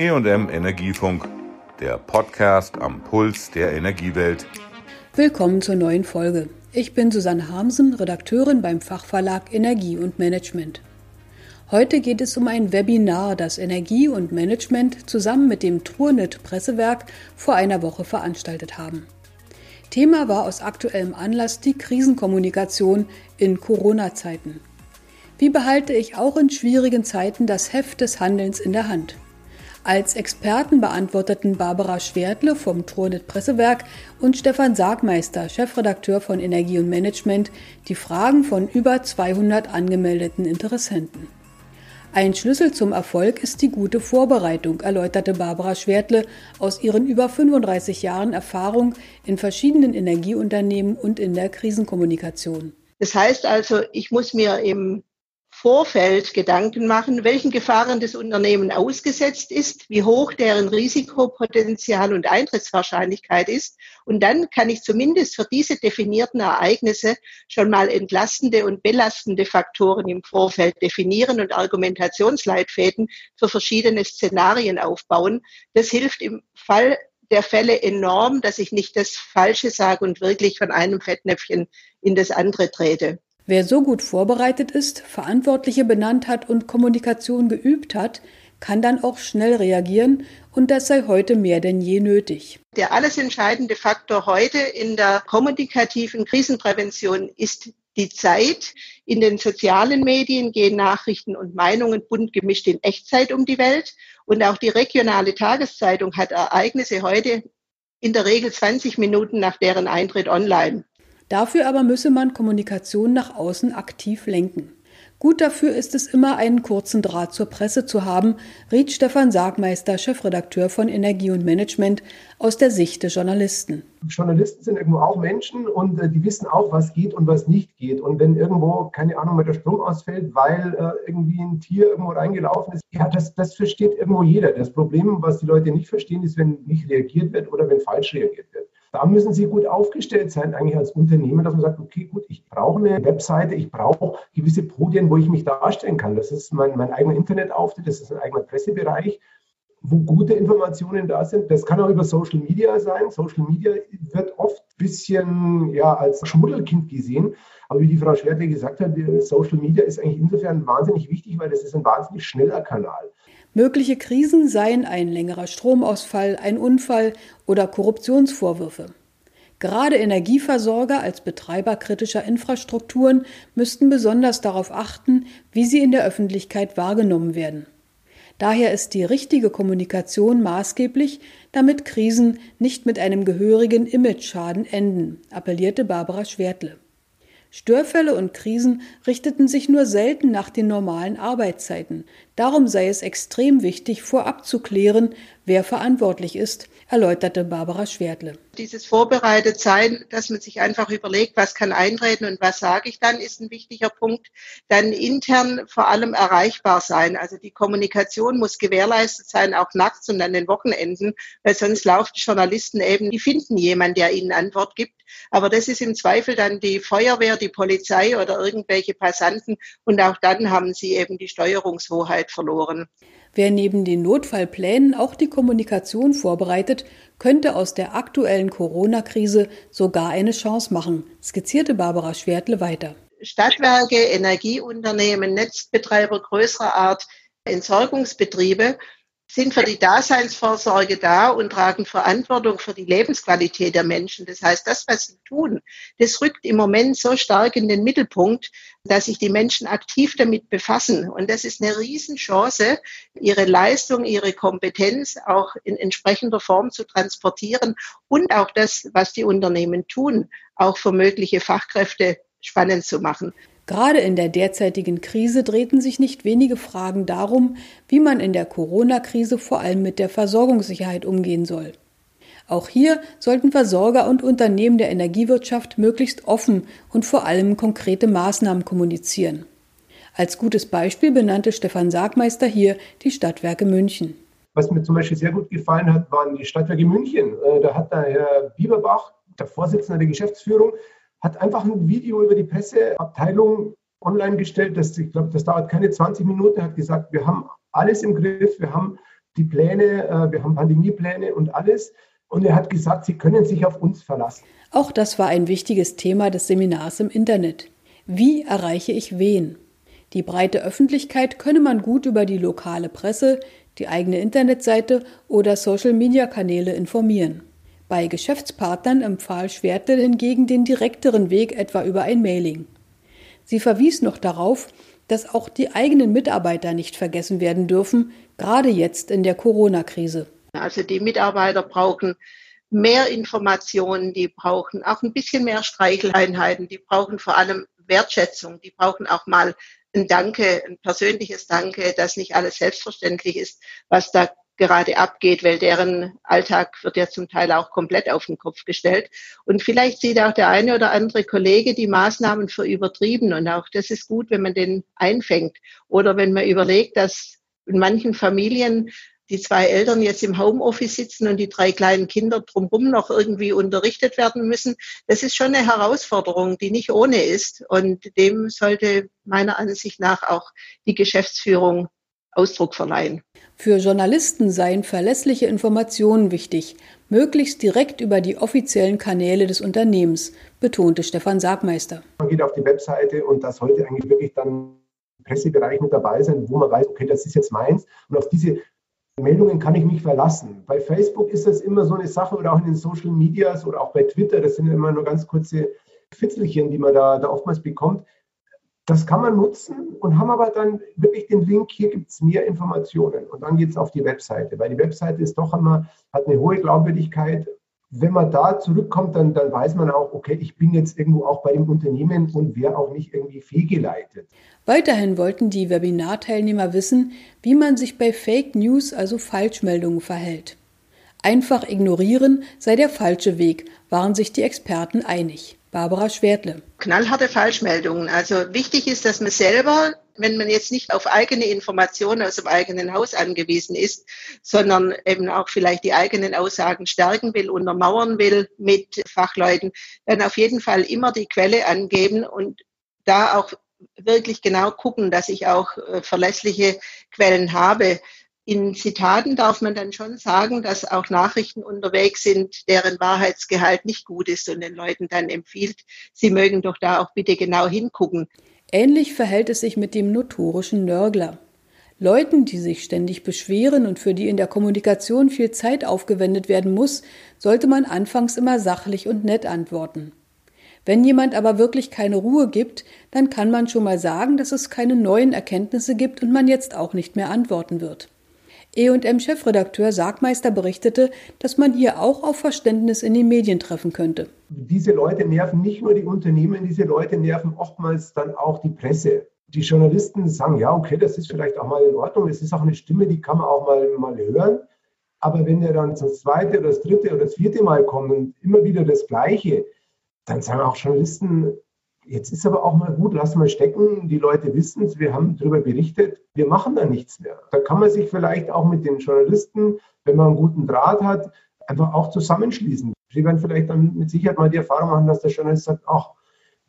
EM Energiefunk, der Podcast am Puls der Energiewelt. Willkommen zur neuen Folge. Ich bin Susanne Harmsen, Redakteurin beim Fachverlag Energie und Management. Heute geht es um ein Webinar, das Energie und Management zusammen mit dem Trunet Pressewerk vor einer Woche veranstaltet haben. Thema war aus aktuellem Anlass die Krisenkommunikation in Corona-Zeiten. Wie behalte ich auch in schwierigen Zeiten das Heft des Handelns in der Hand? Als Experten beantworteten Barbara Schwertle vom Trunet Pressewerk und Stefan Sargmeister, Chefredakteur von Energie und Management, die Fragen von über 200 angemeldeten Interessenten. Ein Schlüssel zum Erfolg ist die gute Vorbereitung, erläuterte Barbara Schwertle aus ihren über 35 Jahren Erfahrung in verschiedenen Energieunternehmen und in der Krisenkommunikation. Das heißt also, ich muss mir im Vorfeld Gedanken machen, welchen Gefahren das Unternehmen ausgesetzt ist, wie hoch deren Risikopotenzial und Eintrittswahrscheinlichkeit ist. Und dann kann ich zumindest für diese definierten Ereignisse schon mal entlastende und belastende Faktoren im Vorfeld definieren und Argumentationsleitfäden für verschiedene Szenarien aufbauen. Das hilft im Fall der Fälle enorm, dass ich nicht das Falsche sage und wirklich von einem Fettnäpfchen in das andere trete. Wer so gut vorbereitet ist, Verantwortliche benannt hat und Kommunikation geübt hat, kann dann auch schnell reagieren und das sei heute mehr denn je nötig. Der alles entscheidende Faktor heute in der kommunikativen Krisenprävention ist die Zeit. In den sozialen Medien gehen Nachrichten und Meinungen bunt gemischt in Echtzeit um die Welt. Und auch die regionale Tageszeitung hat Ereignisse heute in der Regel 20 Minuten nach deren Eintritt online. Dafür aber müsse man Kommunikation nach außen aktiv lenken. Gut dafür ist es immer, einen kurzen Draht zur Presse zu haben, riet Stefan Sargmeister, Chefredakteur von Energie und Management, aus der Sicht des Journalisten. Journalisten sind irgendwo auch Menschen und äh, die wissen auch, was geht und was nicht geht. Und wenn irgendwo, keine Ahnung, mal der Strom ausfällt, weil äh, irgendwie ein Tier irgendwo reingelaufen ist, ja, das, das versteht irgendwo jeder. Das Problem, was die Leute nicht verstehen, ist, wenn nicht reagiert wird oder wenn falsch reagiert wird. Da müssen Sie gut aufgestellt sein, eigentlich als Unternehmen, dass man sagt, okay, gut, ich brauche eine Webseite, ich brauche gewisse Podien, wo ich mich darstellen kann. Das ist mein, mein eigener Internetauftritt, das ist ein eigener Pressebereich, wo gute Informationen da sind. Das kann auch über Social Media sein. Social Media wird oft ein bisschen ja, als Schmuddelkind gesehen. Aber wie die Frau Schwertle gesagt hat, Social Media ist eigentlich insofern wahnsinnig wichtig, weil das ist ein wahnsinnig schneller Kanal. Mögliche Krisen seien ein längerer Stromausfall, ein Unfall oder Korruptionsvorwürfe. Gerade Energieversorger als Betreiber kritischer Infrastrukturen müssten besonders darauf achten, wie sie in der Öffentlichkeit wahrgenommen werden. Daher ist die richtige Kommunikation maßgeblich, damit Krisen nicht mit einem gehörigen Imageschaden enden, appellierte Barbara Schwertle. Störfälle und Krisen richteten sich nur selten nach den normalen Arbeitszeiten. Darum sei es extrem wichtig, vorab zu klären, wer verantwortlich ist, erläuterte Barbara Schwertle. Dieses vorbereitet sein, dass man sich einfach überlegt, was kann eintreten und was sage ich dann, ist ein wichtiger Punkt. Dann intern vor allem erreichbar sein. Also die Kommunikation muss gewährleistet sein, auch nachts und an den Wochenenden, weil sonst laufen Journalisten eben, die finden jemanden, der ihnen Antwort gibt. Aber das ist im Zweifel dann die Feuerwehr, die Polizei oder irgendwelche Passanten. Und auch dann haben sie eben die Steuerungshoheit verloren. Wer neben den Notfallplänen auch die Kommunikation vorbereitet, könnte aus der aktuellen Corona-Krise sogar eine Chance machen, skizzierte Barbara Schwertle weiter. Stadtwerke, Energieunternehmen, Netzbetreiber größerer Art, Entsorgungsbetriebe sind für die Daseinsvorsorge da und tragen Verantwortung für die Lebensqualität der Menschen. Das heißt, das, was sie tun, das rückt im Moment so stark in den Mittelpunkt, dass sich die Menschen aktiv damit befassen. Und das ist eine Riesenchance, ihre Leistung, ihre Kompetenz auch in entsprechender Form zu transportieren und auch das, was die Unternehmen tun, auch für mögliche Fachkräfte spannend zu machen. Gerade in der derzeitigen Krise drehten sich nicht wenige Fragen darum, wie man in der Corona-Krise vor allem mit der Versorgungssicherheit umgehen soll. Auch hier sollten Versorger und Unternehmen der Energiewirtschaft möglichst offen und vor allem konkrete Maßnahmen kommunizieren. Als gutes Beispiel benannte Stefan Sargmeister hier die Stadtwerke München. Was mir zum Beispiel sehr gut gefallen hat, waren die Stadtwerke München. Äh, da hat der Herr Bieberbach, der Vorsitzende der Geschäftsführung, hat einfach ein Video über die Presseabteilung online gestellt. Das, ich glaube, das dauert keine 20 Minuten. Er hat gesagt, wir haben alles im Griff. Wir haben die Pläne, äh, wir haben Pandemiepläne und alles. Und er hat gesagt, Sie können sich auf uns verlassen. Auch das war ein wichtiges Thema des Seminars im Internet. Wie erreiche ich wen? Die breite Öffentlichkeit könne man gut über die lokale Presse, die eigene Internetseite oder Social-Media-Kanäle informieren. Bei Geschäftspartnern empfahl Schwertle hingegen den direkteren Weg etwa über ein Mailing. Sie verwies noch darauf, dass auch die eigenen Mitarbeiter nicht vergessen werden dürfen, gerade jetzt in der Corona-Krise. Also die Mitarbeiter brauchen mehr Informationen, die brauchen auch ein bisschen mehr Streicheleinheiten, die brauchen vor allem Wertschätzung, die brauchen auch mal ein Danke, ein persönliches Danke, dass nicht alles selbstverständlich ist, was da gerade abgeht, weil deren Alltag wird ja zum Teil auch komplett auf den Kopf gestellt. Und vielleicht sieht auch der eine oder andere Kollege die Maßnahmen für übertrieben. Und auch das ist gut, wenn man den einfängt. Oder wenn man überlegt, dass in manchen Familien die zwei Eltern jetzt im Homeoffice sitzen und die drei kleinen Kinder drumherum noch irgendwie unterrichtet werden müssen. Das ist schon eine Herausforderung, die nicht ohne ist. Und dem sollte meiner Ansicht nach auch die Geschäftsführung Ausdruck verleihen. Für Journalisten seien verlässliche Informationen wichtig, möglichst direkt über die offiziellen Kanäle des Unternehmens, betonte Stefan Sargmeister. Man geht auf die Webseite und da sollte eigentlich wirklich dann Pressebereich mit dabei sein, wo man weiß, okay, das ist jetzt meins. Und auf diese Meldungen kann ich mich verlassen. Bei Facebook ist das immer so eine Sache oder auch in den Social Medias oder auch bei Twitter, das sind immer nur ganz kurze Fitzelchen, die man da, da oftmals bekommt. Das kann man nutzen und haben aber dann wirklich den Link, hier gibt es mehr Informationen und dann geht es auf die Webseite, weil die Webseite ist doch immer, hat eine hohe Glaubwürdigkeit. Wenn man da zurückkommt, dann, dann weiß man auch, okay, ich bin jetzt irgendwo auch bei dem Unternehmen und wäre auch nicht irgendwie fehlgeleitet. Weiterhin wollten die Webinarteilnehmer wissen, wie man sich bei Fake News, also Falschmeldungen, verhält. Einfach ignorieren sei der falsche Weg, waren sich die Experten einig. Barbara Schwertle. Knallharte Falschmeldungen. Also wichtig ist, dass man selber, wenn man jetzt nicht auf eigene Informationen aus dem eigenen Haus angewiesen ist, sondern eben auch vielleicht die eigenen Aussagen stärken will, untermauern will mit Fachleuten, dann auf jeden Fall immer die Quelle angeben und da auch wirklich genau gucken, dass ich auch äh, verlässliche Quellen habe. In Zitaten darf man dann schon sagen, dass auch Nachrichten unterwegs sind, deren Wahrheitsgehalt nicht gut ist und den Leuten dann empfiehlt, sie mögen doch da auch bitte genau hingucken. Ähnlich verhält es sich mit dem notorischen Nörgler. Leuten, die sich ständig beschweren und für die in der Kommunikation viel Zeit aufgewendet werden muss, sollte man anfangs immer sachlich und nett antworten. Wenn jemand aber wirklich keine Ruhe gibt, dann kann man schon mal sagen, dass es keine neuen Erkenntnisse gibt und man jetzt auch nicht mehr antworten wird. E&M-Chefredakteur Sargmeister berichtete, dass man hier auch auf Verständnis in den Medien treffen könnte. Diese Leute nerven nicht nur die Unternehmen, diese Leute nerven oftmals dann auch die Presse. Die Journalisten sagen, ja, okay, das ist vielleicht auch mal in Ordnung, es ist auch eine Stimme, die kann man auch mal, mal hören. Aber wenn der dann das zweite oder das dritte oder das vierte Mal kommt und immer wieder das Gleiche, dann sagen auch Journalisten, jetzt ist aber auch mal gut, lass mal stecken, die Leute wissen es, wir haben darüber berichtet, wir machen da nichts mehr. Da kann man sich vielleicht auch mit den Journalisten, wenn man einen guten Draht hat, einfach auch zusammenschließen. Sie werden vielleicht dann mit Sicherheit mal die Erfahrung machen, dass der Journalist sagt, ach,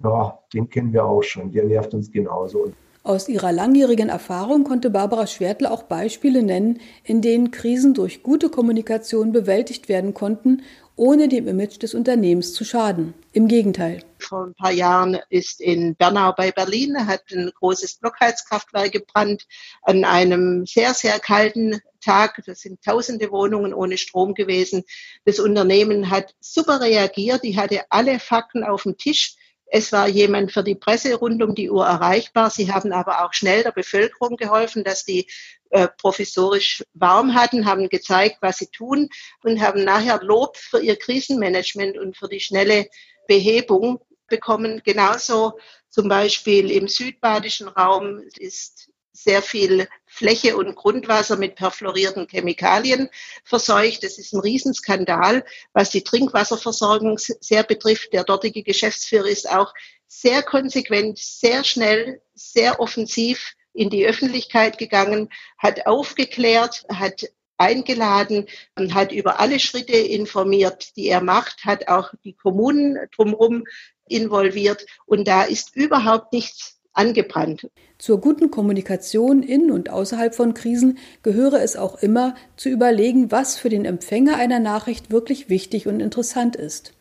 ja, den kennen wir auch schon, der nervt uns genauso. Aus ihrer langjährigen Erfahrung konnte Barbara Schwertle auch Beispiele nennen, in denen Krisen durch gute Kommunikation bewältigt werden konnten ohne dem Image des Unternehmens zu schaden. Im Gegenteil. Vor ein paar Jahren ist in Bernau bei Berlin hat ein großes Blockheizkraftwerk gebrannt an einem sehr, sehr kalten Tag. Das sind tausende Wohnungen ohne Strom gewesen. Das Unternehmen hat super reagiert. Die hatte alle Fakten auf dem Tisch. Es war jemand für die Presse rund um die Uhr erreichbar. Sie haben aber auch schnell der Bevölkerung geholfen, dass die äh, provisorisch warm hatten, haben gezeigt, was sie tun und haben nachher Lob für ihr Krisenmanagement und für die schnelle Behebung bekommen. Genauso zum Beispiel im südbadischen Raum ist sehr viel Fläche und Grundwasser mit perfluorierten Chemikalien verseucht. Das ist ein Riesenskandal, was die Trinkwasserversorgung sehr betrifft. Der dortige Geschäftsführer ist auch sehr konsequent, sehr schnell, sehr offensiv in die Öffentlichkeit gegangen, hat aufgeklärt, hat eingeladen und hat über alle Schritte informiert, die er macht, hat auch die Kommunen drumherum involviert und da ist überhaupt nichts angebrannt. Zur guten Kommunikation in und außerhalb von Krisen gehöre es auch immer zu überlegen, was für den Empfänger einer Nachricht wirklich wichtig und interessant ist.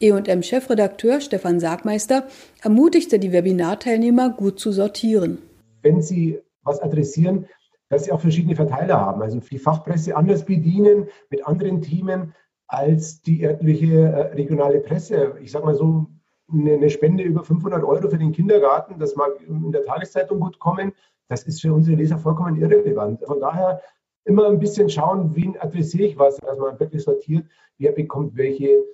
E&M-Chefredakteur Stefan Sagmeister ermutigte die Webinarteilnehmer, gut zu sortieren. Wenn Sie was adressieren, dass Sie auch verschiedene Verteiler haben, also die Fachpresse anders bedienen mit anderen Themen als die örtliche äh, regionale Presse. Ich sage mal so, eine Spende über 500 Euro für den Kindergarten, das mag in der Tageszeitung gut kommen, das ist für unsere Leser vollkommen irrelevant. Von daher immer ein bisschen schauen, wen adressiere ich was, dass man wirklich sortiert, wer bekommt welche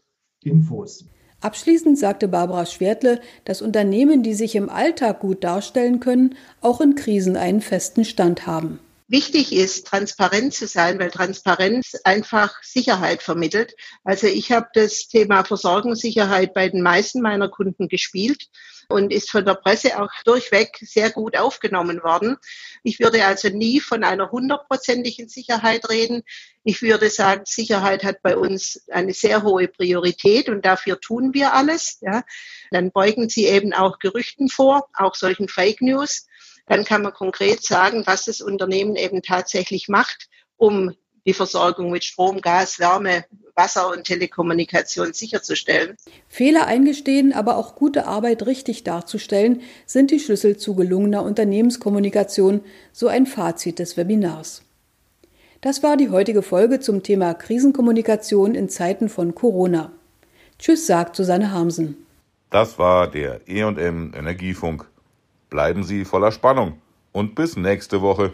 Infos. Abschließend sagte Barbara Schwertle, dass Unternehmen, die sich im Alltag gut darstellen können, auch in Krisen einen festen Stand haben wichtig ist, transparent zu sein, weil Transparenz einfach Sicherheit vermittelt. Also ich habe das Thema Versorgungssicherheit bei den meisten meiner Kunden gespielt und ist von der Presse auch durchweg sehr gut aufgenommen worden. Ich würde also nie von einer hundertprozentigen Sicherheit reden. Ich würde sagen, Sicherheit hat bei uns eine sehr hohe Priorität und dafür tun wir alles. Ja. Dann beugen Sie eben auch Gerüchten vor, auch solchen Fake News dann kann man konkret sagen, was das Unternehmen eben tatsächlich macht, um die Versorgung mit Strom, Gas, Wärme, Wasser und Telekommunikation sicherzustellen. Fehler eingestehen, aber auch gute Arbeit richtig darzustellen, sind die Schlüssel zu gelungener Unternehmenskommunikation, so ein Fazit des Webinars. Das war die heutige Folge zum Thema Krisenkommunikation in Zeiten von Corona. Tschüss, sagt Susanne Harmsen. Das war der EM Energiefunk. Bleiben Sie voller Spannung und bis nächste Woche.